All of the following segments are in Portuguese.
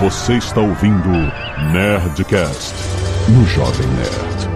Você está ouvindo Nerdcast no Jovem Nerd.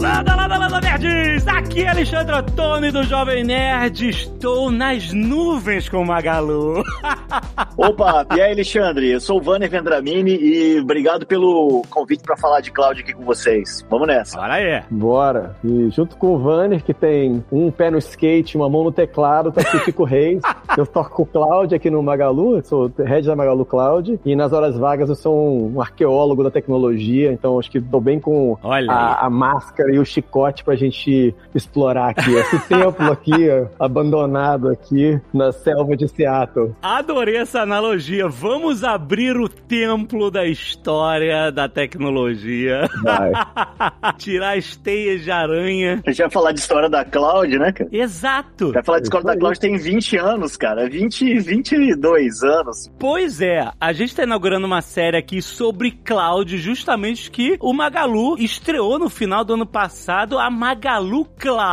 Landa, landa, landa, nerds! Aqui é Alexandre Ottoni do Jovem Nerd. Estou nas nuvens com o Magalu. Opa, e aí, Alexandre? Eu sou o Vanner Vendramini e obrigado pelo convite para falar de cloud aqui com vocês. Vamos nessa. Bora aí. Bora. E junto com o Vanner, que tem um pé no skate, uma mão no teclado, tá aqui o Chico Reis. Eu toco o Cloud aqui no Magalu, eu sou head da Magalu Cloud. E nas horas vagas eu sou um arqueólogo da tecnologia, então acho que tô bem com a, a máscara e o chicote pra gente explorar aqui. Esse templo aqui, abandonado aqui na selva de Seattle. Adorei essa analogia. Vamos abrir o templo da história da tecnologia. Vai. Tirar as teias de aranha. A gente vai falar de história da cloud, né, cara? Exato. Vai falar de história da cloud tem 20 anos, cara. 20, 22 anos. Pois é, a gente está inaugurando uma série aqui sobre cloud, justamente que o Magalu estreou no final do ano passado, a Magalu Cloud,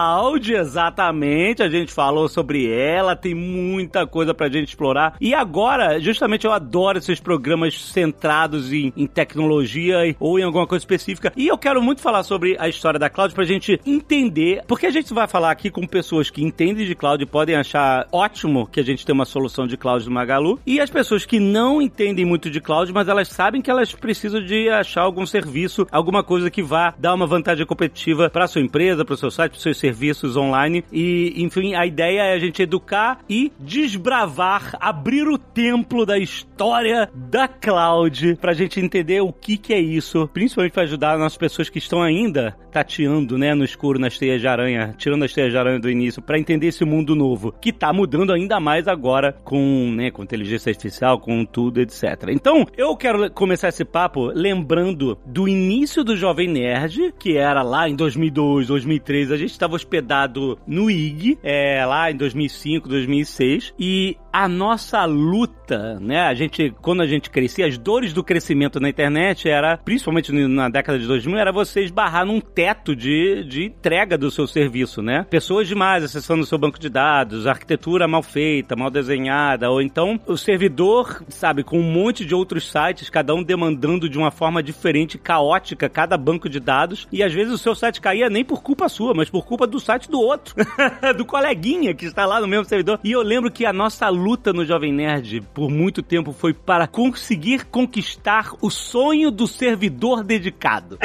exatamente. A gente falou sobre ela, tem muita coisa pra gente explorar. E agora, justamente eu adoro esses programas centrados em, em tecnologia ou em alguma coisa específica. E eu quero muito falar sobre a história da cloud pra gente entender, porque a gente vai falar aqui com pessoas que entendem de cloud e podem achar ótimo que a gente tem uma solução de cloud no Magalu, e as pessoas que não entendem muito de cloud, mas elas sabem que elas precisam de achar algum serviço, alguma coisa que vá dar uma vantagem competitiva para sua empresa, para o seu site, para seus serviços online. E, enfim, a ideia é a gente educar e desbravar, abrir o templo da história da cloud pra gente entender o que que é isso, principalmente para ajudar as pessoas que estão ainda tateando, né, no escuro nas teias de aranha, tirando as teias de aranha do início, para entender esse mundo novo, que tá mudando ainda mais agora com, né, com inteligência artificial, com tudo, etc. Então, eu quero começar esse papo lembrando do início do Jovem Nerd, que era lá em 2002, 2003, a gente estava hospedado no IG, é, lá em 2005, 2006, e a nossa luta, né? A gente, quando a gente crescia, as dores do crescimento na internet era, principalmente na década de 2000, era você esbarrar num teto de, de entrega do seu serviço, né? Pessoas demais acessando o seu banco de dados, arquitetura mal feita, mal desenhada, ou então o servidor, sabe, com um monte de outros sites, cada um demandando de uma forma diferente, caótica, cada banco de dados, e às vezes o seu site caía nem por culpa sua, mas por culpa do site do outro, do coleguinha que está lá no mesmo servidor. E eu lembro que a nossa luta no Jovem Nerd por muito tempo foi para conseguir conquistar o sonho do servidor dedicado.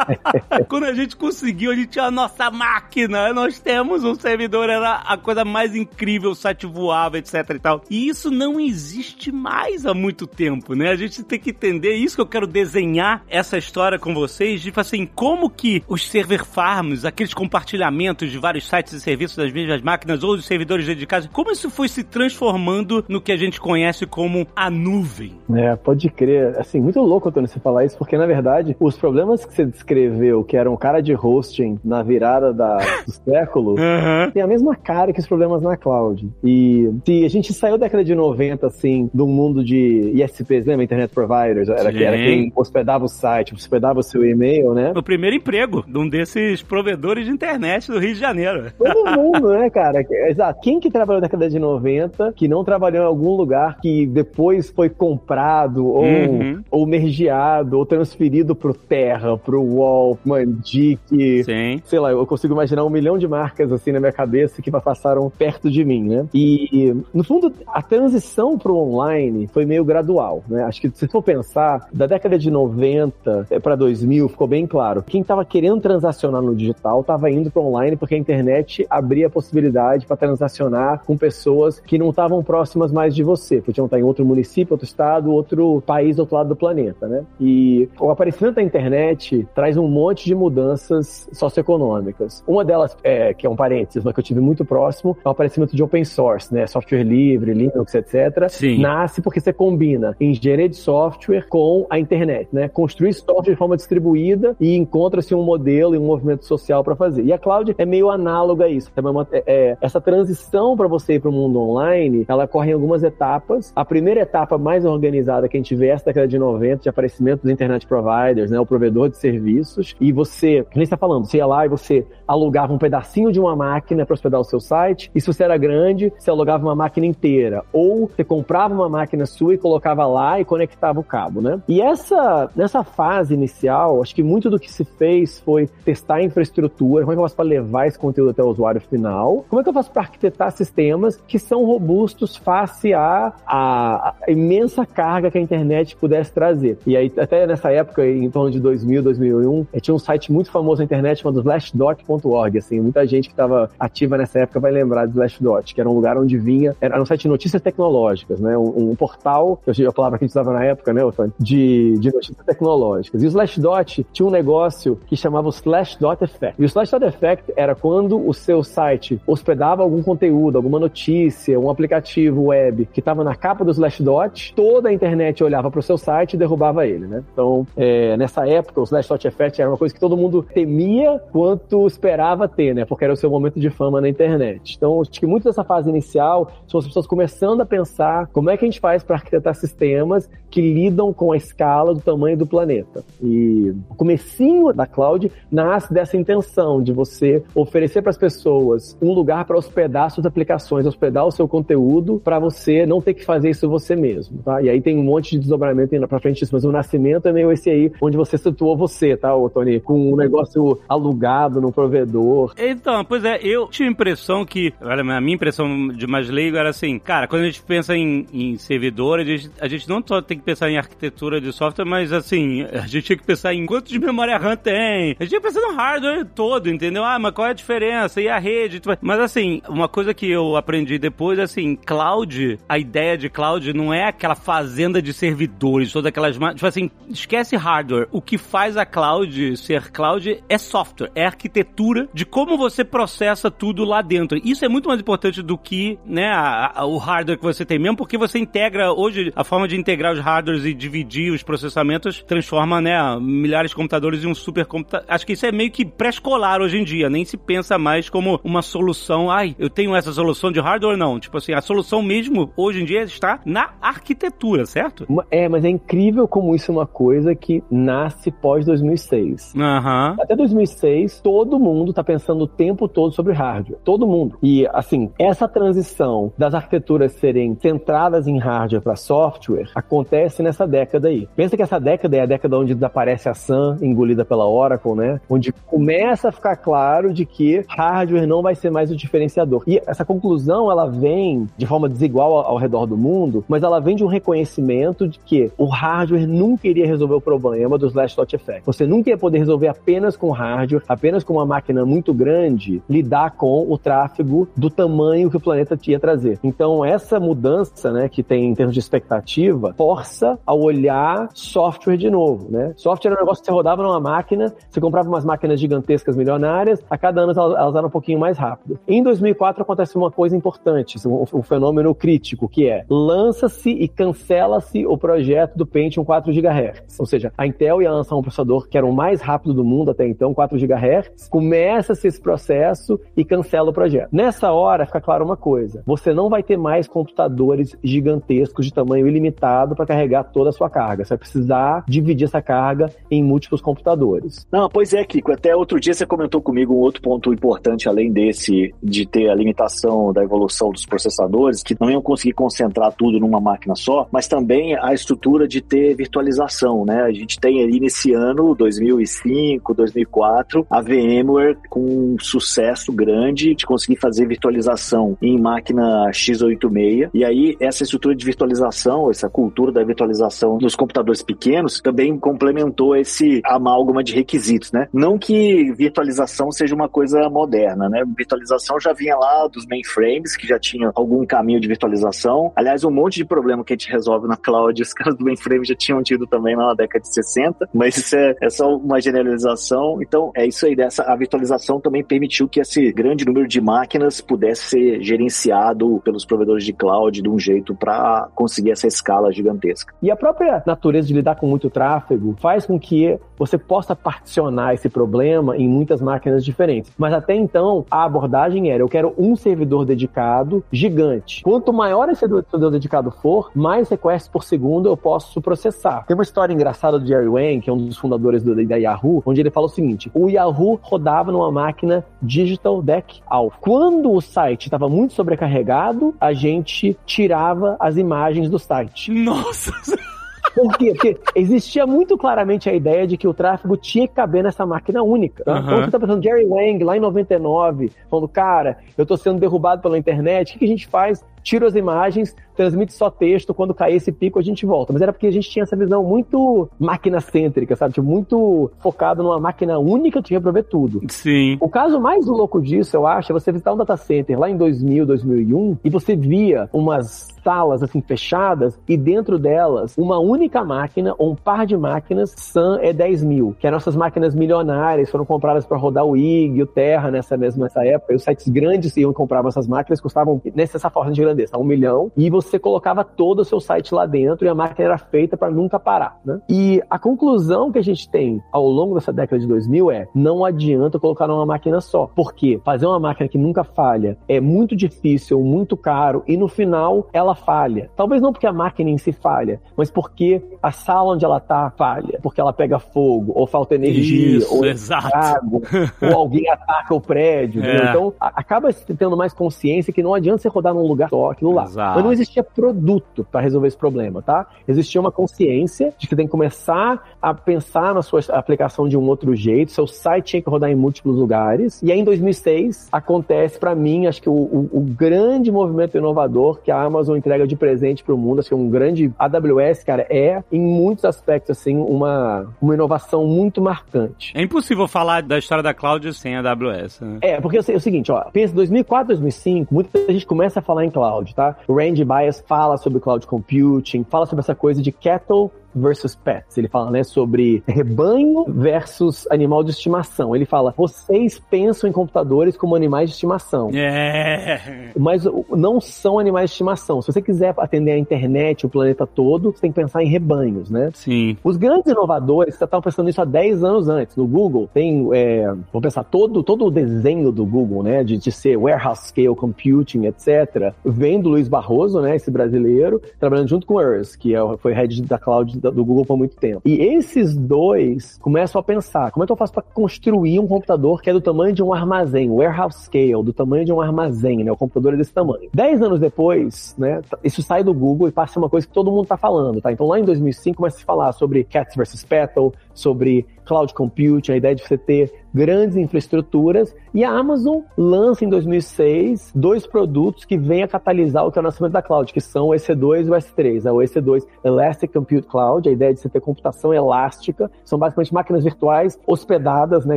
Quando a gente conseguiu, a gente tinha a nossa máquina, nós temos um servidor, era a coisa mais incrível, o site voava, etc e tal. E isso não existe mais há muito tempo, né? A gente tem que entender isso que eu quero desenhar essa história com vocês, de assim, como que os server farms, aqueles compartilhamentos de vários sites e serviços das mesmas máquinas ou dos servidores dedicados, como isso foi se transformando no que a gente conhece como a nuvem. É, pode crer. Assim, muito louco, Antônio, você falar isso, porque na verdade, os problemas que você descreveu, que eram cara de hosting na virada da, do século, Aham. tem a mesma cara que os problemas na cloud. E se a gente saiu da década de 90, assim, um mundo de ISPs, lembra? Internet Providers, era, Sim. era quem hospedava o site, hospedava o seu e-mail, né? O primeiro emprego de um desses provedores de internet do Rio de Janeiro. Todo mundo, né, cara? Exato. Quem que trabalhou na década de 90, que não trabalhou em algum lugar que depois foi comprado ou, Uhum. ou mergeado ou transferido pro Terra, pro Wall, Mandic, Sim. sei lá, eu consigo imaginar um milhão de marcas assim na minha cabeça que passaram perto de mim, né? E no fundo a transição pro online foi meio gradual, né? Acho que se for pensar da década de 90 para 2000 ficou bem claro. Quem estava querendo transacionar no digital estava indo para online porque a internet abria a possibilidade para transacionar com pessoas que não estavam próximas mais de você, podiam estar em outro município, outro estado, outro país outro lado do planeta, né? E o aparecimento da internet traz um monte de mudanças socioeconômicas. Uma delas, é, que é um parênteses, mas que eu tive muito próximo, é o aparecimento de open source, né? Software livre, Linux, etc. Sim. Nasce porque você combina engenharia de software com a internet, né? Construir software de forma distribuída e encontra-se um modelo e um movimento social para fazer. E a cloud é meio análoga a isso. É uma- é- é- essa transição para você ir para o mundo online, ela corre em algumas etapas. A primeira etapa mais organizada que a gente vê é essa década de 90, de aparecimento dos internet providers, né? O provedor de serviços. E você, que nem está falando, você ia lá e você alugava um pedacinho de uma máquina para hospedar o seu site. E se você era grande, você alugava uma máquina inteira, ou você comprava uma máquina sua e colocava lá e conectava o cabo, né? E essa, nessa fase inicial, acho que muito do que se fez foi testar a infraestrutura, como é que eu para levar esse conteúdo até o usuário final, como é que eu faço para arquitetar sistemas que são robustos face à, à imensa carga que a internet pudesse trazer. E aí, até nessa época, em torno de 2000, 2001, eh, tinha um site muito famoso na internet chamado slashdot.org, assim, muita gente que estava ativa nessa época vai lembrar do Slashdot, que era um lugar onde vinha, era um site de notícias tecnológicas, né, um, um portal, que eu a palavra que a gente usava na época, né, de, de notícias tecnológicas. E o Slashdot tinha um negócio que chamava o Slashdot Effect. E o Slashdot Effect era quando o seu site hospedava algum conteúdo, alguma notícia, um aplicativo web que estava na capa do Slashdot, toda a internet olhava para o seu site e derrubava ele, né? Então, é, nessa época, o Slashdot Effect era uma coisa que todo mundo temia quanto esperava ter, né? Porque era o seu momento de fama na internet. Então, acho que muito dessa fase inicial são as pessoas começando a pensar como é que a gente faz para arquitetar sistemas que lidam com a escala do tamanho do planeta. E o comecinho da cloud nasce dessa intenção de você oferecer para as pessoas um lugar para hospedar suas aplicações, hospedar o seu conteúdo para você não ter que fazer isso você mesmo, tá? E aí tem um monte de desdobramento indo para frente disso, mas o nascimento é meio esse aí, onde você situou você, tá, Tony? Com um negócio alugado no provedor. Então, pois é, eu tinha a impressão que, olha, a minha impressão de mais leigo era assim, cara, quando a gente pensa em, em servidor, a gente, a gente não só tem que pensar em arquitetura de software, mas assim, a gente tinha que pensar em quanto de memória RAM tem. A gente tinha que pensar no hardware todo, entendeu? Ah, mas qual é a diferença? E a rede? Mas assim, uma coisa que eu aprendi depois é assim, cloud, a ideia de cloud não é aquela fazenda de servidores, todas aquelas. Tipo assim, esquece hardware. O que faz a cloud ser cloud é software, é arquitetura de como você processa tudo lá dentro. Isso é muito mais importante do que, né, a, a, o hardware que você tem mesmo, porque você integra hoje a forma de integrar os hardwares e dividir os processamentos transforma, né, milhares de computadores em um supercomputador. Acho que isso é meio que pré-escolar hoje em dia, nem se pensa mais como uma solução, ai, eu tenho essa solução de hardware não. Tipo assim, a solução mesmo hoje em dia está na arquitetura, certo? É, mas é incrível como isso é uma coisa que nasce pós 2006. Uhum. Até 2006, todo mundo tá pensando o tempo todo sobre hardware. Todo mundo. E assim, essa transição das arquiteturas serem centradas em hardware para software acontece nessa década aí. Pensa que essa década é a década onde desaparece a Sun, engolida pela Oracle, né? Onde começa a ficar claro de que hardware não vai ser mais o diferenciador. E essa conclusão, ela vem de forma desigual ao, redor do mundo, mas ela vem de um reconhecimento de que o hardware nunca iria resolver o problema do slash dot effect. Você nunca ia poder resolver apenas com hardware, apenas com uma máquina muito grande, lidar com o tráfego do tamanho que o planeta tinha trazer. Então, essa mudança, né, que tem em termos de expectativa, força a olhar software de novo, né? Software era um negócio que você rodava numa máquina, você comprava umas máquinas gigantescas milionárias, a cada ano elas, elas eram um pouquinho mais rápido. Em 2004 acontece uma coisa importante, um, um fenômeno crítico, que é lança-se e cancela-se o projeto do Pentium 4 GHz. Ou seja, a Intel ia lançar um processador que era o mais rápido do mundo até então, 4 GHz, começa-se esse processo e cancela o projeto. Nessa hora fica claro uma coisa, você não vai ter mais computadores gigantescos de tamanho ilimitado para carregar toda a sua carga. Você vai precisar dividir essa carga em múltiplos computadores. Não, pois é, Kiko. Até outro dia você comentou comigo um outro ponto importante, além desse, de ter a limitação da evolução dos processadores, que não iam conseguir concentrar tudo numa máquina só, mas também a estrutura de ter virtualização, né? A gente tem aí nesse ano, 2005, 2004, a VMware com um sucesso grande de conseguir fazer virtualização em máquina x86. E aí, essa estrutura de virtualização, essa cultura da virtualização dos computadores pequenos, também complementou esse amálgama de requisitos, né? Não que virtualização seja uma coisa moderna, né? Virtualização já vinha lá dos mainframes, que já tinham algum caminho de virtualização. Aliás, um monte de problema que a gente resolve na cloud, os caras do mainframe já tinham tido também lá na década de 60, mas isso é, é só uma generalização. Então, é isso aí, dessa, a virtualização também permitiu que esse grande número de máquinas pudesse ser gerenciado pelos provedores de cloud de um jeito para conseguir essa escala gigantesca. E a própria natureza de lidar com muito tráfego faz com que você possa particionar esse problema em muitas máquinas diferentes. Mas até então, a abordagem era: eu quero um servidor dedicado gigante. Quanto maior esse servidor dedicado for, mais requests por segundo eu posso processar. Tem uma história engraçada do Jerry Wang, que é um dos fundadores do, da Yahoo, onde ele fala o seguinte: o Yahoo rodava numa máquina Digital Deck Alpha. Quando o site estava muito sobrecarregado, a gente tirava as imagens do site. Nossa! Por quê? Porque existia muito claramente a ideia de que o tráfego tinha que caber nessa máquina única. Tá? Uhum. Então você tá pensando, Jerry Wang, lá em 99, falando, cara, eu tô sendo derrubado pela internet, o que, que a gente faz? Tiro as imagens, transmite só texto, quando cair esse pico a gente volta. Mas era porque a gente tinha essa visão muito máquina-cêntrica, sabe? Tipo, muito focado numa máquina única que tinha pra ver tudo. Sim. O caso mais louco disso, eu acho, é você visitar um data center lá em 2000, 2001 e você via umas salas assim fechadas e dentro delas uma única máquina ou um par de máquinas Sun E10 mil, que as nossas máquinas milionárias foram compradas para rodar o IG, o Terra nessa mesma nessa época. E os sites grandes iam comprar essas máquinas, custavam nessa forma de grandeza, um milhão, e você colocava todo o seu site lá dentro e a máquina era feita para nunca parar, né? E a conclusão que a gente tem ao longo dessa década de 2000 é: não adianta colocar numa máquina só. Por quê? Fazer uma máquina que nunca falha é muito difícil, muito caro e no final ela falha. Talvez não porque a máquina em si falha, mas porque a sala onde ela tá falha, porque ela pega fogo, ou falta energia, Isso, ou exato. água, ou alguém ataca o prédio. É. entendeu? Então acaba tendo mais consciência que não adianta você rodar num lugar só, aquilo lá. Exato. Mas não existia produto para resolver esse problema, tá? Existia uma consciência de que tem que começar a pensar na sua aplicação de um outro jeito, seu site tinha que rodar em múltiplos lugares. E aí em 2006 acontece para mim, acho que o, o- o grande movimento inovador que a Amazon entrega de presente para o mundo, acho que é um grande AWS, cara, é em muitos aspectos assim uma uma inovação muito marcante. É impossível falar da história da cloud sem a AWS, né? É, porque é o seguinte, ó, pensa 2004, 2005, muita gente começa a falar em cloud, tá? O Randy Bias fala sobre cloud computing, fala sobre essa coisa de cattle versus pets. Ele fala, né, sobre rebanho versus animal de estimação. Ele fala, vocês pensam em computadores como animais de estimação. É. Mas não são animais de estimação. Se você quiser atender a internet, o planeta todo, você tem que pensar em rebanhos, né? Sim. Os grandes inovadores já estavam pensando nisso há 10 anos antes. No Google tem, é, vamos pensar, todo, todo o desenho do Google, né, de, de ser warehouse scale computing, etc., vem do Luiz Barroso, né, esse brasileiro, trabalhando junto com o Urs, que é, foi head da cloud do Google por muito tempo. E esses dois começam a pensar, como é que eu faço para construir um computador que é do tamanho de um armazém, warehouse scale, do tamanho de um armazém, né, o computador é desse tamanho. 10 anos depois, né, t- isso sai do Google e passa uma coisa que todo mundo tá falando, tá? Então lá em 2005 começa a se falar sobre Cats versus Petal, sobre cloud computing, a ideia de você ter grandes infraestruturas, e a Amazon lança em 2006 dois produtos que vêm a catalisar o que é o nascimento da cloud, que são o EC2 e o S3. A O EC2 Elastic Compute Cloud, a ideia de você ter computação elástica, são basicamente máquinas virtuais hospedadas, né?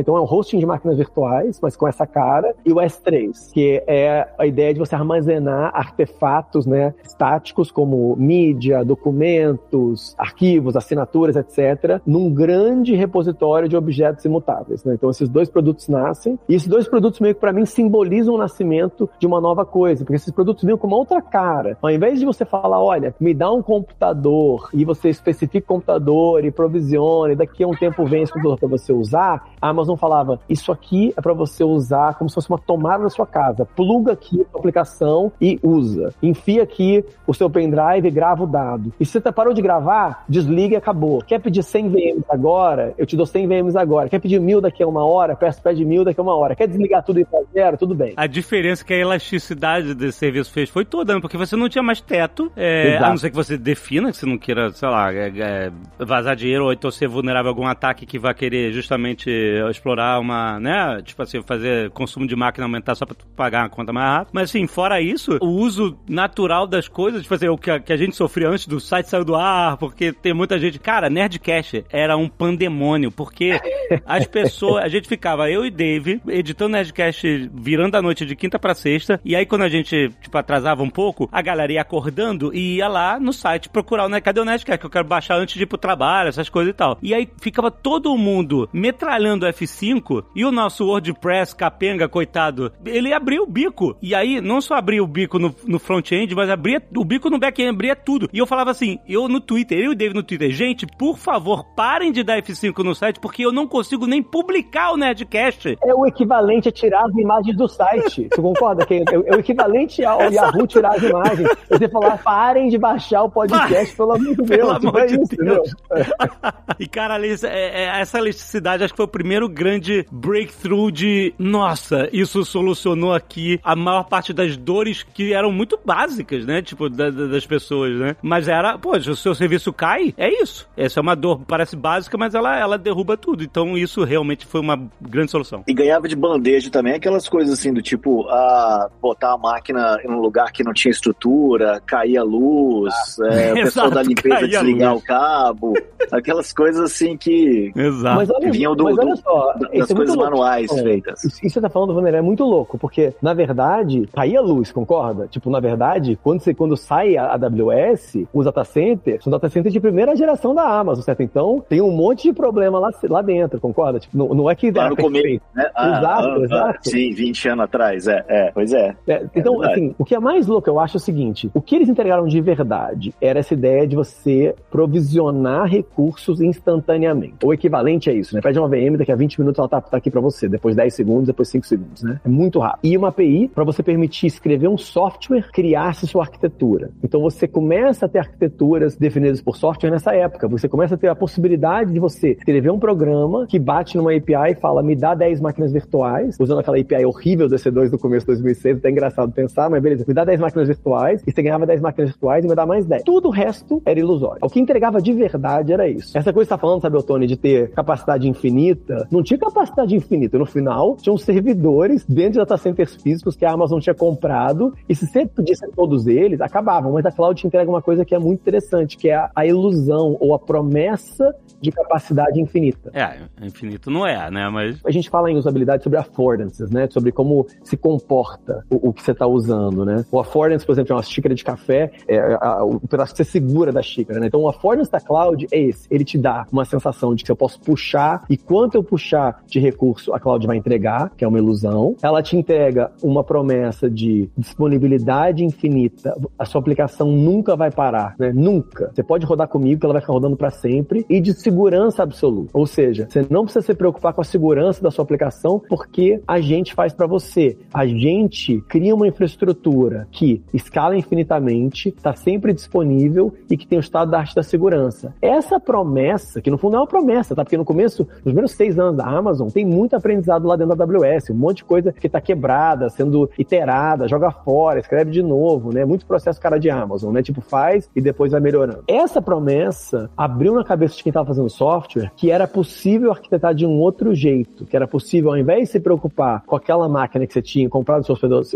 Então é um hosting de máquinas virtuais, mas com essa cara, e o S3, que é a ideia de você armazenar artefatos, né, estáticos como mídia, documentos, arquivos, assinaturas, etc, num grande repositório de objetos imutáveis, né? Então esses dois produtos nascem, e esses dois produtos meio que para mim simbolizam o nascimento de uma nova coisa, porque esses produtos vêm com uma outra cara. Ao invés de você falar, olha, me dá um computador e você especifica o computador e provisione, daqui a um tempo vem esse computador para você usar, a Amazon falava, isso aqui é para você usar como se fosse uma tomada da sua casa. Pluga aqui a aplicação e usa. Enfia aqui o seu pendrive e grava o dado. E se você parou de gravar, desliga e acabou. Quer pedir 100 VMs agora? Eu te dou 100 VMs agora. Quer pedir mil daqui a uma hora? Peço, pede mil daqui a uma hora. Quer desligar tudo e ir pra zero? Tudo bem. A diferença que a elasticidade desse serviço fez foi toda, né? porque você não tinha mais teto, é, a não ser que você defina, que você não queira, sei lá, é, é, vazar dinheiro ou então ser vulnerável a algum ataque que vai querer justamente explorar uma, né, tipo assim, fazer consumo de máquina aumentar só pra tu pagar uma conta mais rápido. Mas assim, fora isso, o uso natural das coisas, tipo assim, o que a, que a gente sofria antes do site saiu do ar, porque tem muita gente... Cara, Nerdcast era um pandemônio, porque as pessoas, a gente ficava, eu e Dave, editando Nerdcast virando a noite de quinta pra sexta, e aí quando a gente, tipo, atrasava um pouco, a galera ia acordando e ia lá no site procurar o Nerd, cadê o Nerdcast que eu quero baixar antes de ir pro trabalho, essas coisas e tal. E aí ficava todo mundo metralhando F5 e o nosso WordPress capenga, coitado, ele abriu o bico. E aí não só abria o bico no, no front-end, mas abria o bico no back-end, abria tudo. E eu falava assim, eu no Twitter, eu e o Dave no Twitter, gente, por favor, parem de dar F5 no site, porque eu não consigo nem publicar o Nerdcast. É o equivalente a tirar as imagens do site. Você concorda? Que é, é o equivalente ao Yahoo tirar as imagens. Você falar, parem de baixar o podcast, pelo amor de Deus. Pelo amor é de isso, Deus. e, cara, Alice, é, é, essa elasticidade acho que foi o primeiro grande breakthrough de nossa, isso solucionou aqui a maior parte das dores que eram muito básicas, né? Tipo, da- da- das pessoas, né? Mas era, pô, se o seu serviço cai, é isso. Essa é uma dor, parece básica, mas ela, ela derruba tudo. Então, isso realmente foi uma grande solução. E ganhava de bandeja também aquelas coisas assim do tipo, ah, botar a máquina em um lugar que não tinha estrutura, cair a luz, é, o pessoal da limpeza cair a desligar luz. o cabo, aquelas coisas assim que, Exato. Mas olha, vinham do, mas olha do- só, da- isso das é coisas louco. manuais É, feitas. Isso, isso que você tá falando, Vander, é muito louco, porque, na verdade, caía a luz, concorda? Tipo, na verdade, quando, você, quando sai a AWS, os data centers são data centers de primeira geração da Amazon, certo? Então, tem um monte de problema lá, lá dentro, concorda? Tipo, não, não é que Lá no começo, né? Exato, exato. Sim, 20 anos atrás, é, é, pois é. É, então, verdade. assim, o que é mais louco, eu acho, é o seguinte: o que eles entregaram de verdade era essa ideia de você provisionar recursos instantaneamente. O equivalente é isso, né? Pede uma VM, daqui a 20 minutos ela tá, tá aqui pra você, depois 10 segundos, depois 5 segundos, né? É muito rápido. E uma API para você permitir escrever um software, criar-se sua arquitetura. Então você começa a ter arquiteturas definidas por software nessa época. Você começa a ter a possibilidade de você escrever um programa que bate numa API e fala, me dá 10 máquinas virtuais, usando aquela API horrível do EC2 do começo de 2006, até engraçado pensar, mas beleza, me dá 10 máquinas virtuais, e você ganhava 10 máquinas virtuais e me dá mais 10. Tudo o resto era ilusório. O que entregava de verdade era isso. Essa coisa que você tá falando, sabe, Otone, de ter capacidade infinita, não tinha capacidade infinita. No final, tinham servidores dentro de data centers físicos que a Amazon tinha comprado, e se você pedisse todos eles, acabavam. Mas a cloud te entrega uma coisa que é muito interessante, que é a, a ilusão ou a promessa de capacidade infinita. É, infinito não é, né? Mas. A gente fala em usabilidade sobre affordances, né? Sobre como se comporta o, o que você está usando, né? O affordance, por exemplo, é uma xícara de café, é a- o pedaço que você segura da xícara, né? Então, o affordance da cloud é esse. Ele te dá uma sensação de que eu posso puxar e quanto eu puxar de recurso, a cloud vai entregar, que é uma ilusão. Ela te entrega uma promessa de disponibilidade infinita. A sua aplicação nunca vai parar, né? Nunca. Você pode rodar comigo, que ela vai ficar rodando para sempre. E de segurança absoluta. Ou seja, você não precisa se preocupar com a segurança da sua aplicação, porque a gente faz para você. A gente cria uma infraestrutura que escala infinitamente, está sempre disponível e que tem o estado da arte da segurança. Essa promessa, que no fundo é uma promessa, tá? Porque no começo, nos primeiros seis anos da Amazon, tem muito aprendizado lá dentro da AWS, um monte de coisa que está quebrada, sendo iterada, joga fora, escreve de novo, né? Muito processo cara de Amazon, né? Tipo, faz e depois vai melhorando. Essa promessa abriu na cabeça de quem estava fazendo software que era possível arquitetar de um outro jeito, que era possível, ao invés de se preocupar com aquela máquina que você tinha comprado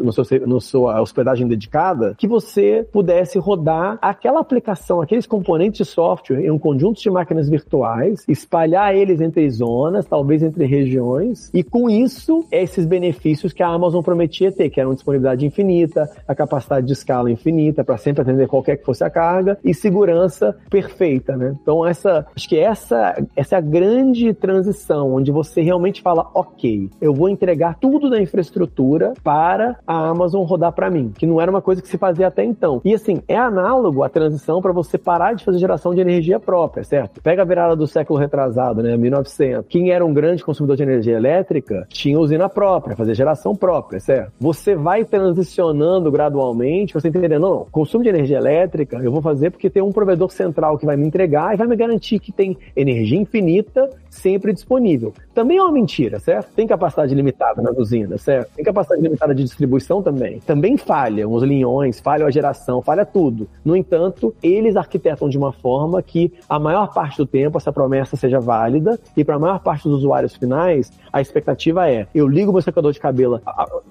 no seu, no sua hospedagem dedicada, que você pudesse rodar aquela aplicação, aqueles componentes de software em um conjunto de máquinas virtuais, espalhar eles entre zonas, talvez entre regiões, e com isso, esses benefícios que a Amazon prometia ter, que eram disponibilidade infinita, a capacidade de escala infinita para sempre atender qualquer que fosse a carga e segurança perfeita, né? Então essa, acho que essa, essa é a grande transição onde você realmente fala, ok, eu vou entregar tudo da infraestrutura para a Amazon rodar para mim, que não era uma coisa que se fazia até então. E assim, é análogo à transição para você parar de fazer geração de energia própria, certo? Pega a virada do século retrasado, né, 1900. Quem era um grande consumidor de energia elétrica tinha usina própria, fazer geração própria, certo? Você vai transicionando gradualmente, você entendendo, não, não, consumo de energia elétrica eu vou fazer porque tem um provedor central que vai me entregar e vai me garantir que tem energia infinita sempre disponível. Também é uma mentira, certo? Tem capacidade limitada nas usinas, certo? Tem capacidade limitada de distribuição também. Também falham os linhões, falha a geração, falha tudo. No entanto, eles arquitetam de uma forma que a maior parte do tempo essa promessa seja válida e para a maior parte dos usuários finais, a expectativa é: eu ligo meu secador de cabelo,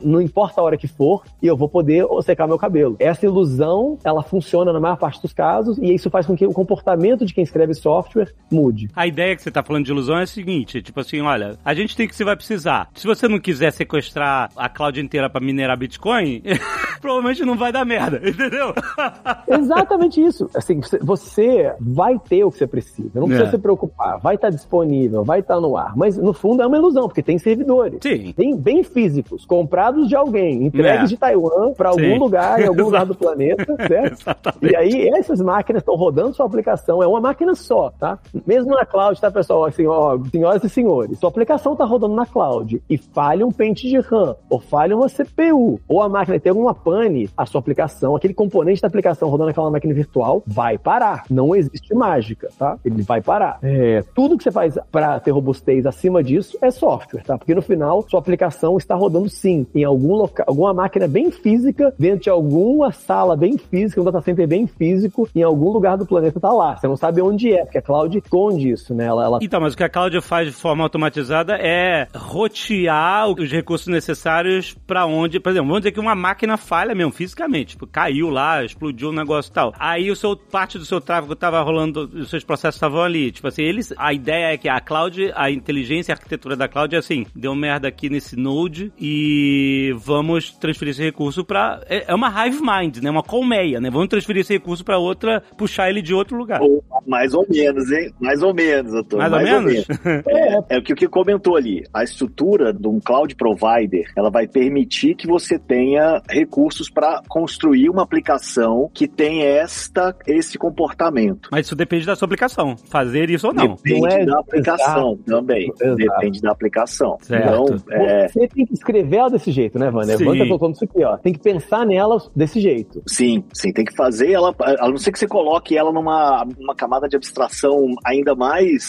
não importa a hora que for, e eu vou poder secar meu cabelo. Essa ilusão, ela funciona na maior parte dos casos e isso faz com que o comportamento de quem escreve software mude. A ideia que você tá falando de ilusão é a seguinte, tipo assim, olha, a gente tem que você vai precisar. Se você não quiser sequestrar a cloud inteira pra minerar Bitcoin, provavelmente não vai dar merda, entendeu? Exatamente isso. Assim, você vai ter o que você precisa. Não precisa é. se preocupar. Vai estar disponível, vai estar no ar. Mas no fundo é uma ilusão, porque tem servidores. Sim. Tem bem físicos, comprados de alguém, entregues é. de Taiwan para algum lugar, em algum lugar do planeta, certo? Exatamente. E aí essas máquinas estão rodando sua aplicação. É uma máquina só, tá? Mesmo na cloud, tá, pessoal? Assim, ó, senhoras e senhores, sua aplicação está rodando na cloud e falha um pente de RAM, ou falha uma CPU, ou a máquina tem alguma pane, a sua aplicação, aquele componente da aplicação rodando naquela máquina virtual, vai parar. Não existe mágica, tá? Ele vai parar. É, tudo que você faz para ter robustez acima disso é software, tá? Porque no final, sua aplicação está rodando sim em algum local, alguma máquina bem física, dentro de alguma sala bem física, um data center bem físico, em algum lugar do planeta tá lá. Você não sabe onde é, porque a cloud esconde isso, né? Ela, ela... Então, mas o que a cloud faz de forma automatizada é rotear os recursos necessários para onde, por exemplo, vamos dizer que uma máquina falha mesmo fisicamente, tipo, caiu lá, explodiu um negócio e tal. Aí o seu parte do seu tráfego estava rolando, os seus processos estavam ali, tipo assim, eles, a ideia é que a cloud, a inteligência, a arquitetura da cloud é assim, deu merda aqui nesse node e vamos transferir esse recurso para é, é, uma hive mind, né? Uma colmeia, né? Vamos transferir esse recurso para outra, puxar ele de outro lugar. mais ou menos, hein? Mais ou menos, doutor. Mais, mais ou, menos? Ou menos. é, é o que o que comentou ali. A estrutura de um cloud provider, ela vai permitir que você tenha recursos para construir uma aplicação que tem esta esse comportamento. Mas isso depende da sua aplicação, fazer isso ou não. Depende não é da aplicação exato. também. Exato. Depende da aplicação. Certo. Então, é... Você tem que escrever ela desse jeito, né, Vânia? Vânia tá colocando isso aqui, ó. Tem que pensar nela desse jeito. Sim, sim. Tem que fazer ela, a não ser que você coloque ela numa uma camada de abstração ainda mais,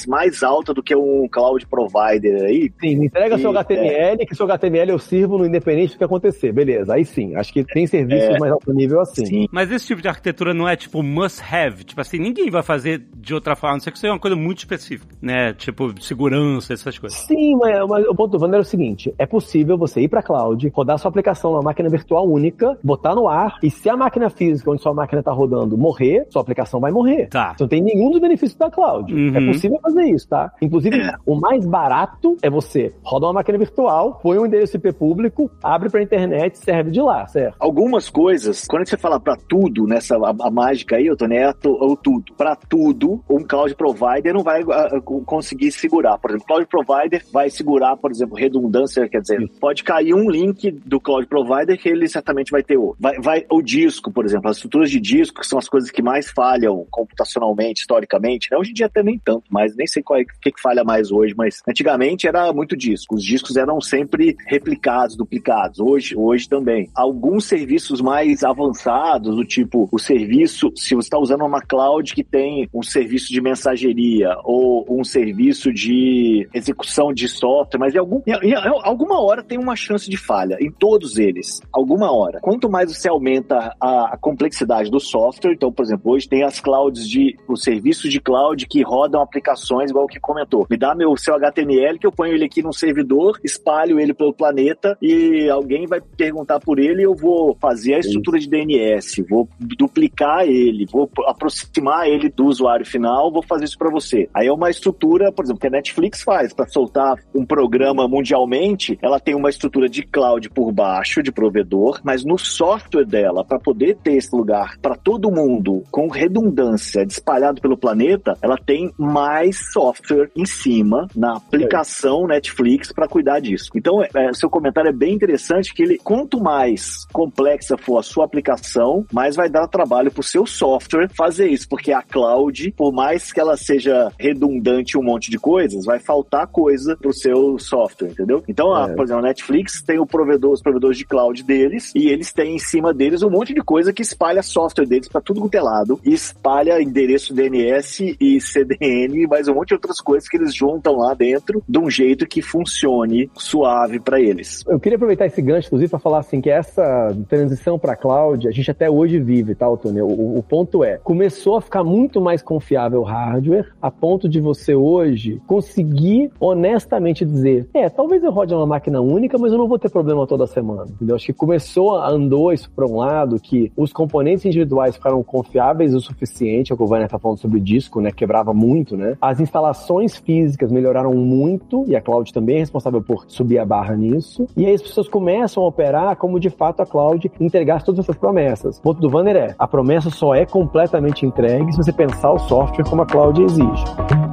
mais alta do que um cloud provider aí. Sim, entrega e, seu HTML, é... que seu HTML eu sirvo no independente do que acontecer. Beleza, aí sim. Acho que tem serviços é... mais alto nível assim. Sim. Mas esse tipo de arquitetura não é tipo must have. Tipo assim, ninguém vai fazer de outra forma, não ser que seja uma coisa muito específica, né? Tipo, segurança, essas coisas. Sim, mas, mas o ponto do Wander é o seguinte: é possível você ir para cloud, rodar sua aplicação numa máquina virtual única, botar no ar, e se a máquina física onde sua máquina está rodando morrer, sua aplicação vai morrer. Tá. Você não tem nenhum dos benefícios da cloud. É uhum. É possível fazer isso, tá? Inclusive, é. o mais barato é você rodar uma máquina virtual, põe um endereço IP público, abre pra internet, serve de lá, certo? Algumas coisas, quando você fala para tudo nessa a, a, mágica aí, eu tô né, ou tudo. Para tudo, um cloud provider não vai uh, conseguir segurar. Por exemplo, cloud provider vai segurar, por exemplo, redundância, quer dizer, pode cair um link do cloud provider que ele certamente vai ter outro. Vai, vai o disco, por exemplo, as estruturas de disco, que são as coisas que mais falham computacionalmente, historicamente. Né? Hoje em dia até nem tanto, mas nem sei qual é que, que falha mais hoje, mas antigamente era muito disco. Os discos eram sempre replicados, duplicados. Hoje, hoje também. Alguns serviços mais avançados, do tipo o serviço, se você está usando uma cloud que tem um serviço de mensageria ou um serviço de execução de software, mas em, algum, em, em, alguma hora tem uma chance de falha, em todos eles, alguma hora. Quanto mais você aumenta a, a complexidade do software, então, por exemplo, hoje tem as clouds de, os serviços de cloud que rodam aplicações, igual o que comentou. Me dá meu seu HTML que eu ponho ele aqui num servidor, espalho ele pelo planeta e alguém vai perguntar por ele e eu vou fazer a estrutura de DNS, vou duplicar ele, vou aproximar ele do usuário final, vou fazer isso para você. Aí é uma estrutura, por exemplo, que a Netflix faz para soltar um programa mundialmente, ela tem uma estrutura de cloud por baixo, de provedor, mas no software dela, para poder ter esse lugar para todo mundo com redundância espalhado pelo planeta, ela tem mais software em cima na aplicação é. Netflix para cuidar disso. Então, é, é, seu comentário é bem interessante que ele, quanto mais complexa for a sua aplicação, mais vai dar trabalho para o seu software fazer isso, porque a cloud, por mais que ela seja redundante um monte de coisas, vai faltar coisa pro seu software, entendeu? Então, a, por exemplo, a Netflix tem o provedor, os provedores de cloud deles e eles têm em cima deles um monte de coisa que espalha software deles para tudo quanto é lado espalha endereço DNS e CDN e mais um monte de outras coisas que eles juntam lá dentro de um jeito que funcione suave para eles. Eu queria aproveitar esse gancho, inclusive, para falar assim que essa transição para cloud a gente até hoje vive, tá, Tony? O, o ponto é, começou a ficar muito mais confiável o hardware a ponto de você hoje conseguir honestamente dizer, é, talvez eu rode uma máquina única, mas eu não vou ter problema toda semana. Entendeu? Acho que começou, andou isso para um lado que os componentes individuais ficaram confiáveis o suficiente, é o que o Vânia tá falando sobre o disco, né? Quebrava muito, né? As instalações físicas melhoraram muito e a cloud também é responsável por subir a barra nisso. E aí as pessoas começam a operar como de fato a cloud entregasse todas essas promessas. O ponto do Vanner é, a promessa só é completamente entregue se você pensar o software como a cloud exige.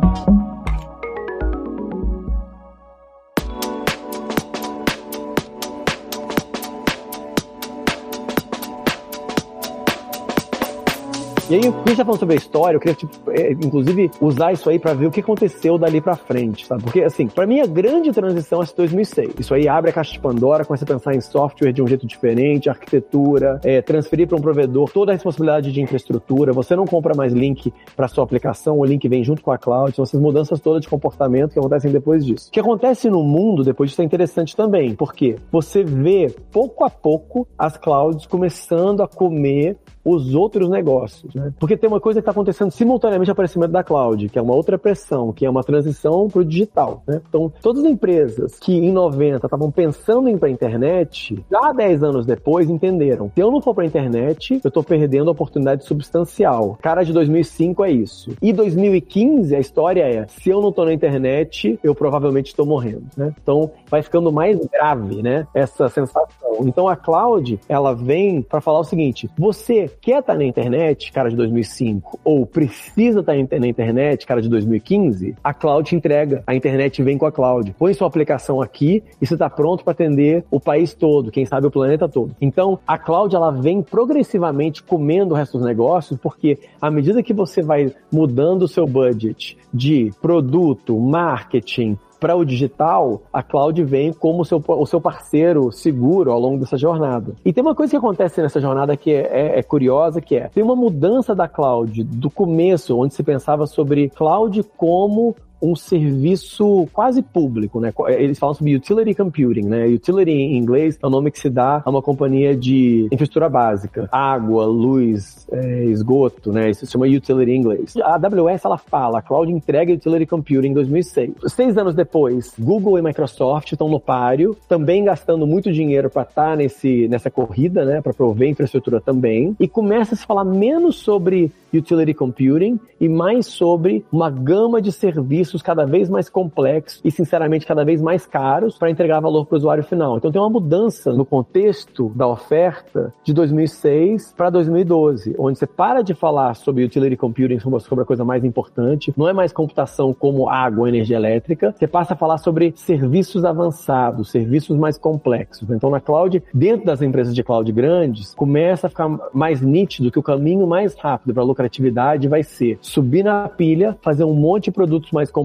E aí, quando a gente tá falando sobre a história, eu queria, tipo, é, inclusive, usar isso aí para ver o que aconteceu dali para frente, sabe? Porque, assim, para mim, a grande transição é 2006. Isso aí abre a caixa de Pandora, começa a pensar em software de um jeito diferente, arquitetura, é, transferir para um provedor toda a responsabilidade de infraestrutura. Você não compra mais link para sua aplicação, o link vem junto com a cloud. São essas mudanças todas de comportamento que acontecem depois disso. O que acontece no mundo depois disso é interessante também, porque você vê pouco a pouco as clouds começando a comer os outros negócios, né? Porque tem uma coisa que está acontecendo simultaneamente ao aparecimento da cloud, que é uma outra pressão, que é uma transição para o digital, né? Então, todas as empresas que em 90 estavam pensando em ir para a internet, já 10 anos depois entenderam, se eu não for para a internet, eu estou perdendo a oportunidade substancial. Cara de 2005 é isso. E 2015 a história é, se eu não estou na internet, eu provavelmente estou morrendo, né? Então, vai ficando mais grave, né? Essa sensação. Então, a cloud, ela vem para falar o seguinte, você quer estar tá na internet, cara de 2005, ou precisa estar tá na internet, cara de 2015, a cloud te entrega. A internet vem com a cloud. Põe sua aplicação aqui e você está pronto para atender o país todo, quem sabe o planeta todo. Então, a cloud ela vem progressivamente comendo o resto dos negócios, porque à medida que você vai mudando o seu budget de produto, marketing, para o digital, a cloud vem como o seu, o seu parceiro seguro ao longo dessa jornada. E tem uma coisa que acontece nessa jornada que é, é, é curiosa, que é, tem uma mudança da cloud do começo, onde se pensava sobre cloud como um serviço quase público, né? Eles falam sobre utility computing, né? Utility em inglês é o nome que se dá a uma companhia de infraestrutura básica, água, luz, é, esgoto, né? Isso se chama utility em inglês. A AWS ela fala, a cloud entrega utility computing em 2006. Seis anos depois, Google e Microsoft estão no páreo, também gastando muito dinheiro para estar tá nesse nessa corrida, né? Para prover infraestrutura também, e começa a se falar menos sobre utility computing e mais sobre uma gama de serviços cada vez mais complexos e, sinceramente, cada vez mais caros para entregar valor para o usuário final. Então tem uma mudança no contexto da oferta de 2006 para 2012, onde você para de falar sobre utility computing, sobre a coisa mais importante, não é mais computação como água, energia elétrica, você passa a falar sobre serviços avançados, serviços mais complexos. Então na cloud, dentro das empresas de cloud grandes, começa a ficar mais nítido que o caminho mais rápido para lucrar lucratividade vai ser subir na pilha, fazer um monte de produtos mais complexos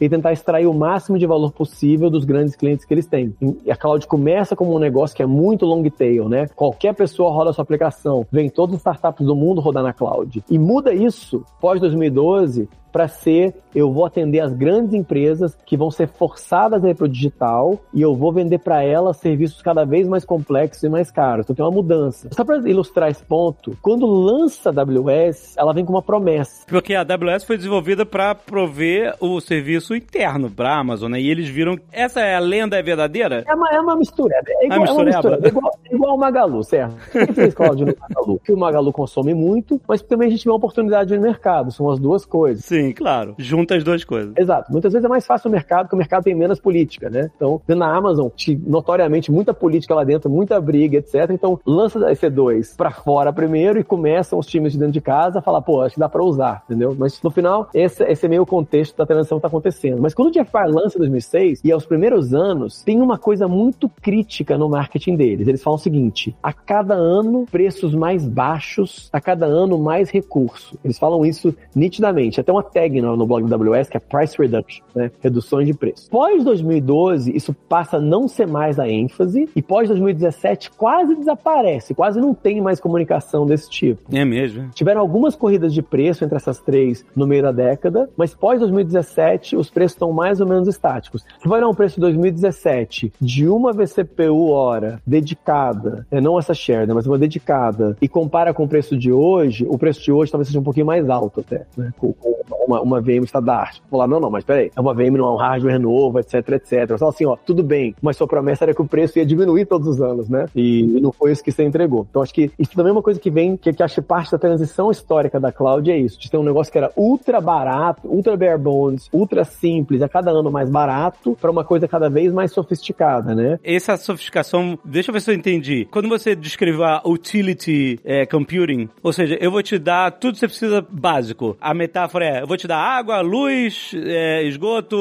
e tentar extrair o máximo de valor possível dos grandes clientes que eles têm. E a cloud começa como um negócio que é muito long tail, né? Qualquer pessoa roda sua aplicação, vem todas as startups do mundo rodar na cloud. E muda isso pós 2012 para ser eu vou atender as grandes empresas que vão ser forçadas a ir para o digital e eu vou vender para elas serviços cada vez mais complexos e mais caros. Então tem uma mudança. Só para ilustrar esse ponto, quando lança a AWS, ela vem com uma promessa. Porque a AWS foi desenvolvida para prover o serviço interno para a Amazon, né? E eles viram. Essa é a lenda é verdadeira? É uma, é uma mistura. É igual, é uma mistura. É igual, é igual o Magalu, certo? Quem fez cloud no Magalu? Que o Magalu consome muito, mas também a gente vê uma oportunidade no mercado. São as duas coisas. Sim. Sim, claro. Junta as duas coisas. Exato. Muitas vezes é mais fácil o mercado, porque o mercado tem menos política, né? Então, na Amazon, notoriamente, muita política lá dentro, muita briga, etc. Então, lança a EC2 para fora primeiro e começam os times de dentro de casa a falar, pô, acho que dá para usar, entendeu? Mas no final, esse, esse é meio o contexto da transição que tá acontecendo. Mas quando o Jeff Farr lança em 2006, e aos primeiros anos, tem uma coisa muito crítica no marketing deles. Eles falam o seguinte: a cada ano, preços mais baixos, a cada ano, mais recurso. Eles falam isso nitidamente. Até uma tag no, no blog do AWS, que é Price Reduction, né? Reduções de preço. Pós 2012, isso passa a não ser mais a ênfase, e pós 2017 quase desaparece, quase não tem mais comunicação desse tipo. É mesmo. Tiveram algumas corridas de preço entre essas três no meio da década, mas pós 2017 os preços estão mais ou menos estáticos. Se vai dar um preço de 2017 de uma vCPU hora dedicada, é não essa share, né, mas uma dedicada, e compara com o preço de hoje, o preço de hoje talvez seja um pouquinho mais alto até, né? Com, com uma, uma VM standard. Vou lá, não, não, mas peraí, é uma VM, não é um hardware novo, etc, etc. Só assim, ó, tudo bem, mas sua promessa era que o preço ia diminuir todos os anos, né? E, não foi isso que você entregou. Então acho que isso também é uma coisa que vem, que, que acho parte da transição histórica da cloud é isso, de ter um negócio que era ultra barato, ultra bare bones, ultra simples, a cada ano mais barato, para uma coisa cada vez mais sofisticada, né? Essa sofisticação, deixa eu ver se eu entendi. Quando você descreveu a utility é, computing, ou seja, eu vou te dar tudo que você precisa básico. A metáfora é, vou te dar água, luz, é, esgoto,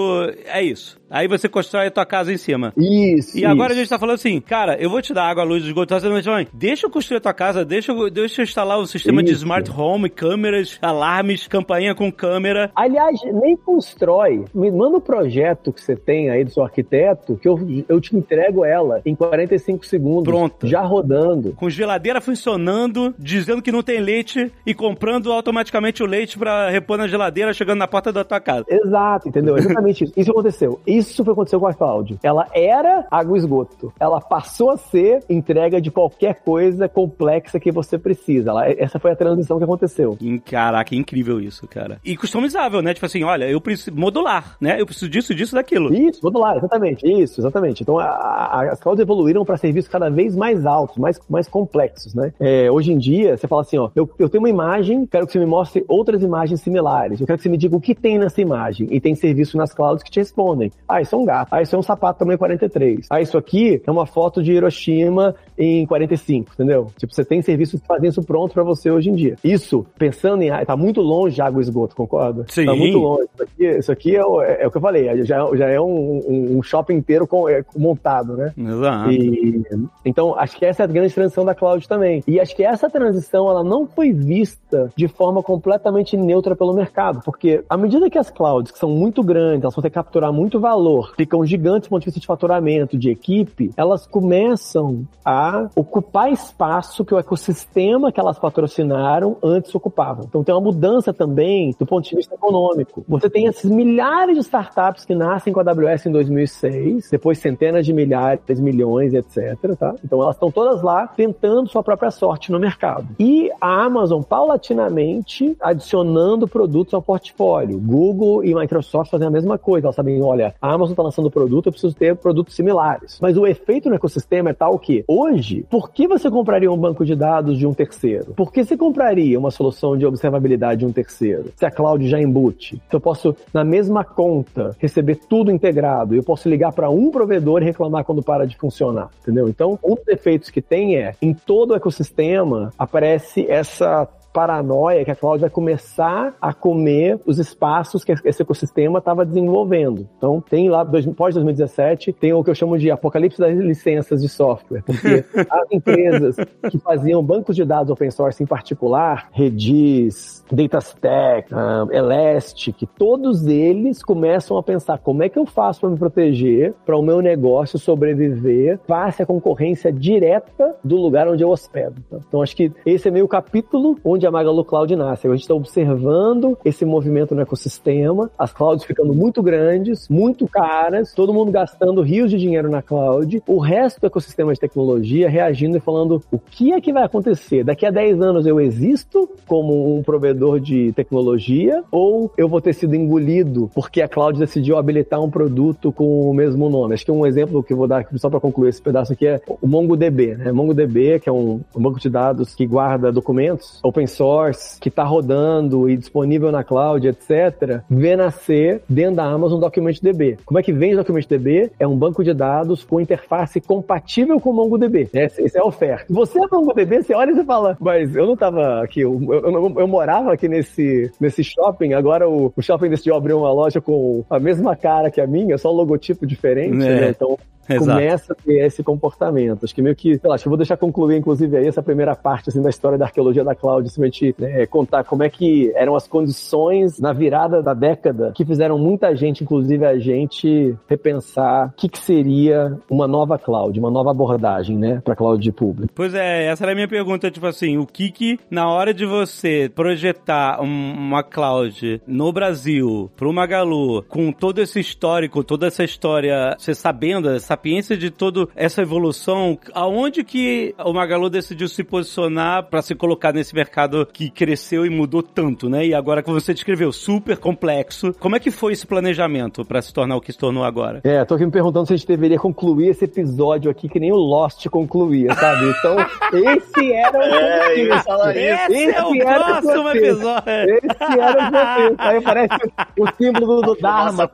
é isso. Aí você constrói a tua casa em cima. Isso. E isso. agora a gente tá falando assim, cara, eu vou te dar água, luz, esgoto, tá mãe, deixa eu construir a tua casa, deixa eu, deixa eu instalar o sistema isso. de smart home, câmeras, alarmes, campainha com câmera. Aliás, nem constrói. Me manda o um projeto que você tem aí do seu arquiteto, que eu, eu te entrego ela em 45 segundos. Pronto. Já rodando. Com geladeira funcionando, dizendo que não tem leite e comprando automaticamente o leite para repor na geladeira, chegando na porta da tua casa. Exato, entendeu? Exatamente isso. Isso aconteceu. Isso foi aconteceu com a Cloud. Ela era água e esgoto. Ela passou a ser entrega de qualquer coisa complexa que você precisa. Ela, essa foi a transição que aconteceu. Caraca, incrível isso, cara. E customizável, né? Tipo assim, olha, eu preciso modular, né? Eu preciso disso, disso, daquilo. Isso, modular, exatamente. Isso, exatamente. Então, a, a, as clouds evoluíram para serviços cada vez mais altos, mais, mais complexos, né? É, hoje em dia, você fala assim, ó, eu, eu tenho uma imagem, quero que você me mostre outras imagens similares. Eu quero que você me diga o que tem nessa imagem. E tem serviço nas clouds que te respondem. Ah, isso é um gato. Ah, isso é um sapato tamanho 43. Ah, isso aqui é uma foto de Hiroshima em 45, entendeu? Tipo, você tem serviços que fazem isso pronto para você hoje em dia. Isso, pensando em. Tá muito longe de água e esgoto, concorda? Sim. Tá muito longe. Isso aqui, isso aqui é, o, é, é, o que eu falei, já, já é um, um shopping inteiro com, é, montado, né? Exato. E, então, acho que essa é a grande transição da cloud também. E acho que essa transição, ela não foi vista de forma completamente neutra pelo mercado, porque à medida que as clouds, que são muito grandes, elas vão ter que capturar muito valor, ficam gigantes do ponto de vista de faturamento, de equipe, elas começam a ocupar espaço que o ecossistema que elas patrocinaram antes ocupava. Então tem uma mudança também do ponto de vista econômico. Você tem esses milhares de startups que nascem com a AWS em 2006, depois centenas de milhares, milhões, etc. Tá? Então elas estão todas lá tentando sua própria sorte no mercado. E a Amazon, paulatinamente, adicionando produtos ao portfólio. Google e Microsoft fazem a mesma coisa. Elas sabem, olha, a Amazon está lançando produto, eu preciso ter produtos similares. Mas o efeito no ecossistema é tal que, hoje, por que você compraria um banco de dados de um terceiro? Por que você compraria uma solução de observabilidade de um terceiro? Se a cloud já embute. Se eu posso, na mesma conta, receber tudo integrado, eu posso ligar para um provedor e reclamar quando para de funcionar, entendeu? Então, um dos efeitos que tem é, em todo o ecossistema, aparece essa paranoia que a cloud vai começar a comer os espaços que esse ecossistema estava desenvolvendo. Então, tem lá, pós 2017, tem o que eu chamo de apocalipse das licenças de software, porque as empresas que faziam bancos de dados open source em particular, Redis, DataStack, um, Elastic, todos eles começam a pensar como é que eu faço para me proteger, para o meu negócio sobreviver, face à concorrência direta do lugar onde eu hospedo. Então, acho que esse é meio capítulo onde a Magalu Cloud nasce. A gente está observando esse movimento no ecossistema, as clouds ficando muito grandes, muito caras, todo mundo gastando rios de dinheiro na cloud, o resto do ecossistema de tecnologia reagindo e falando o que é que vai acontecer? Daqui a 10 anos eu existo como um provedor de tecnologia ou eu vou ter sido engolido porque a cloud decidiu habilitar um produto com o mesmo nome? Acho que um exemplo que eu vou dar aqui só para concluir esse pedaço aqui é o MongoDB, né? MongoDB, que é um, banco de dados que guarda documentos open source que está rodando e disponível na cloud, etc., vê nascer dentro da Amazon DocumentDB. Como é que vem o DocumentDB? É um banco de dados com interface compatível com o MongoDB. Essa, essa é a oferta. Você é MongoDB, você olha e você fala, mas eu não estava aqui, eu, eu, eu, eu, morava aqui nesse, nesse shopping, agora o, o shopping decidiu abrir uma loja com a mesma cara que a minha, só um logotipo diferente, é. né? Então Exato. começa a ter esse comportamento. Acho que meio que, sei lá, acho que eu vou deixar concluir, inclusive, aí essa primeira parte assim, da história da arqueologia da cloud, simplesmente né, contar como é que eram as condições na virada da década que fizeram muita gente, inclusive a gente, repensar o que, que seria uma nova cloud, uma nova abordagem, né, para cloud público. Pois é, essa era a minha pergunta, tipo assim, o que que na hora de você projetar uma cloud no Brasil, pro Magalu, com todo esse histórico, toda essa história, você sabendo, essa sapiência de toda essa evolução, aonde que o Magalu decidiu se posicionar para se colocar nesse mercado que cresceu e mudou tanto, né? E agora que você descreveu, super complexo. Como é que foi esse planejamento para se tornar o que se tornou agora? É, tô aqui me perguntando se a gente deveria concluir esse episódio aqui que nem o Lost concluía, sabe? Então, esse era o é, esse, esse é o próximo episódio. Esse era o Aí aparece o símbolo do Dharma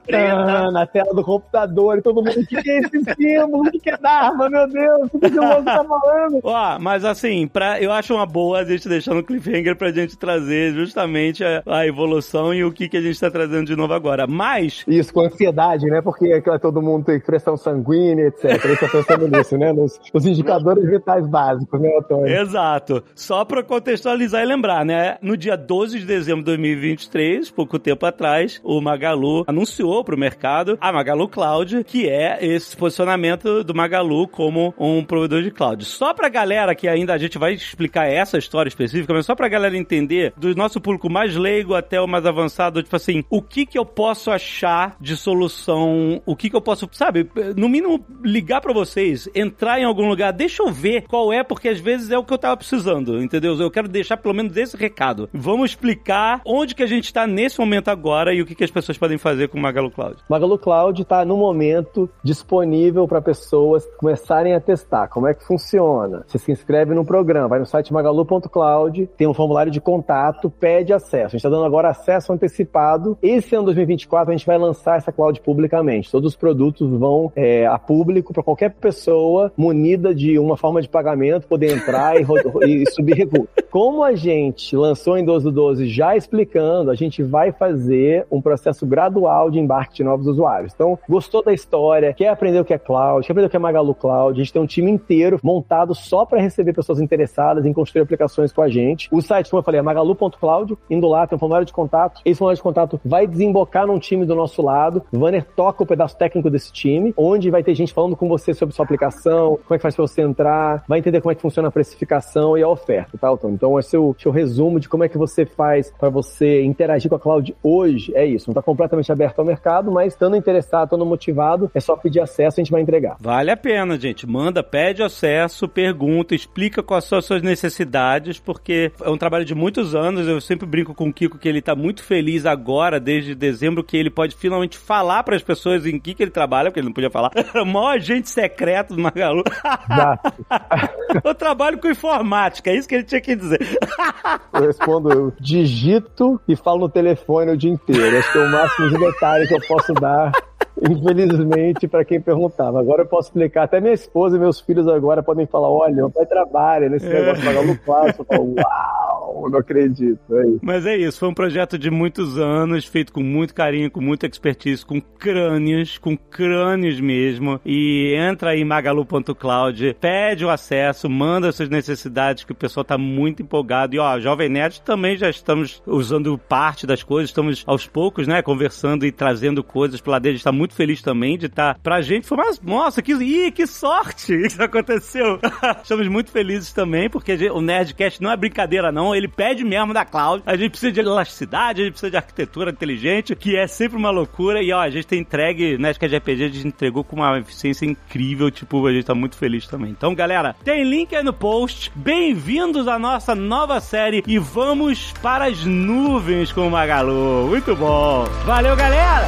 na tela do computador e todo mundo, o que, é esse símbolo? O que, é Dharma, meu Deus? O que, que o outro tá falando? Ó, mas assim, pra, eu acho uma boa a gente deixar no cliffhanger pra gente trazer justamente a, a evolução e o que, que a gente tá trazendo de novo agora. Mas. Isso, com ansiedade, né? Porque todo mundo tem pressão sanguínea, etc. Eu tô pensando nisso, né? Nos, nos indicadores vitais básicos, né, Antônio? Exato. Só pra contextualizar e lembrar, né? No dia 12 de dezembro de 2023, pouco tempo atrás, o Magalu anunciou pro mercado a Magalu Cloud, que é esse posicionamento do Magalu como um provedor de cloud. Só pra galera que ainda a gente vai explicar essa história específica, mas só pra galera entender, do nosso público mais leigo até o mais avançado, tipo assim, o que que eu posso achar de solução, o que que eu posso, sabe, no mínimo ligar para vocês, entrar em algum lugar, deixa eu ver qual é, porque às vezes é o que eu tava precisando, entendeu? Eu quero deixar pelo menos esse recado. Vamos explicar onde que a gente tá nesse momento agora e o que que as pessoas podem fazer com o Magalu Cloud. Magalu Cloud está no momento disponível para pessoas começarem a testar. Como é que funciona? Você se inscreve no programa, vai no site magalu.cloud, tem um formulário de contato, pede acesso. A gente está dando agora acesso antecipado. Esse ano 2024 a gente vai lançar essa cloud publicamente. Todos os produtos vão é, a público para qualquer pessoa munida de uma forma de pagamento poder entrar e, e subir recursos. Como a gente lançou em 12 do 12 já explicando, a gente vai fazer um processo gradual de embarque de novos usuários. Então, gostou da história, quer aprender o que é cloud, quer aprender o que é Magalu Cloud, a gente tem um time inteiro montado só para receber pessoas interessadas em construir aplicações com a gente. O site, como eu falei, é magalu.cloud, indo lá, tem um formulário de contato. Esse formulário de contato vai desembocar num time do nosso lado. Vanner toca o pedaço técnico desse time, onde vai ter gente falando com você sobre sua aplicação, como é que faz para você entrar, vai entender como é que funciona a precificação e a oferta, tá, Então, Então, esse é o, o resumo de como é que você faz para você interagir com a cloud hoje. É isso. Não está completamente aberto ao mercado, mas estando interessado, estando motivado, é só pedir acesso, gente vai entregar. Vale a pena, gente. Manda, pede acesso, pergunta, explica quais são as suas necessidades, porque é um trabalho de muitos anos. Eu sempre brinco com o Kiko que ele está muito feliz agora, desde dezembro, que ele pode finalmente falar para as pessoas em que, que ele trabalha, porque ele não podia falar. Era o maior agente secreto do Magalu. eu trabalho com informática, é isso que ele tinha que dizer. eu respondo, eu digito e falo no telefone o dia inteiro. Acho que é o máximo de detalhe que eu posso dar Infelizmente, para quem perguntava. Agora eu posso explicar. Até minha esposa e meus filhos agora podem falar: olha, o pai trabalha nesse é. negócio, pagar no passo. Eu falo, uau, não acredito. É Mas é isso, foi um projeto de muitos anos, feito com muito carinho, com muita expertise, com crânios, com crânios mesmo. E entra aí em magalu.cloud, pede o acesso, manda suas necessidades, que o pessoal tá muito empolgado. E ó, Jovem Nerd também já estamos usando parte das coisas, estamos aos poucos, né, conversando e trazendo coisas para lá dentro. A gente tá muito feliz também de estar. Tá, pra gente foi mais. Nossa, que, ih, que sorte isso aconteceu. Estamos muito felizes também, porque o Nerdcast não é brincadeira, não. Ele pede mesmo da cloud. A gente precisa de elasticidade, a gente precisa de arquitetura inteligente, que é sempre uma loucura. E ó, a gente tem entregue, Nerdcast RPG, a gente entregou com uma eficiência incrível. Tipo, a gente tá muito feliz também. Então, galera, tem link aí no post. Bem-vindos à nossa nova série e vamos para as nuvens com o Magalu. Muito bom. Valeu, galera!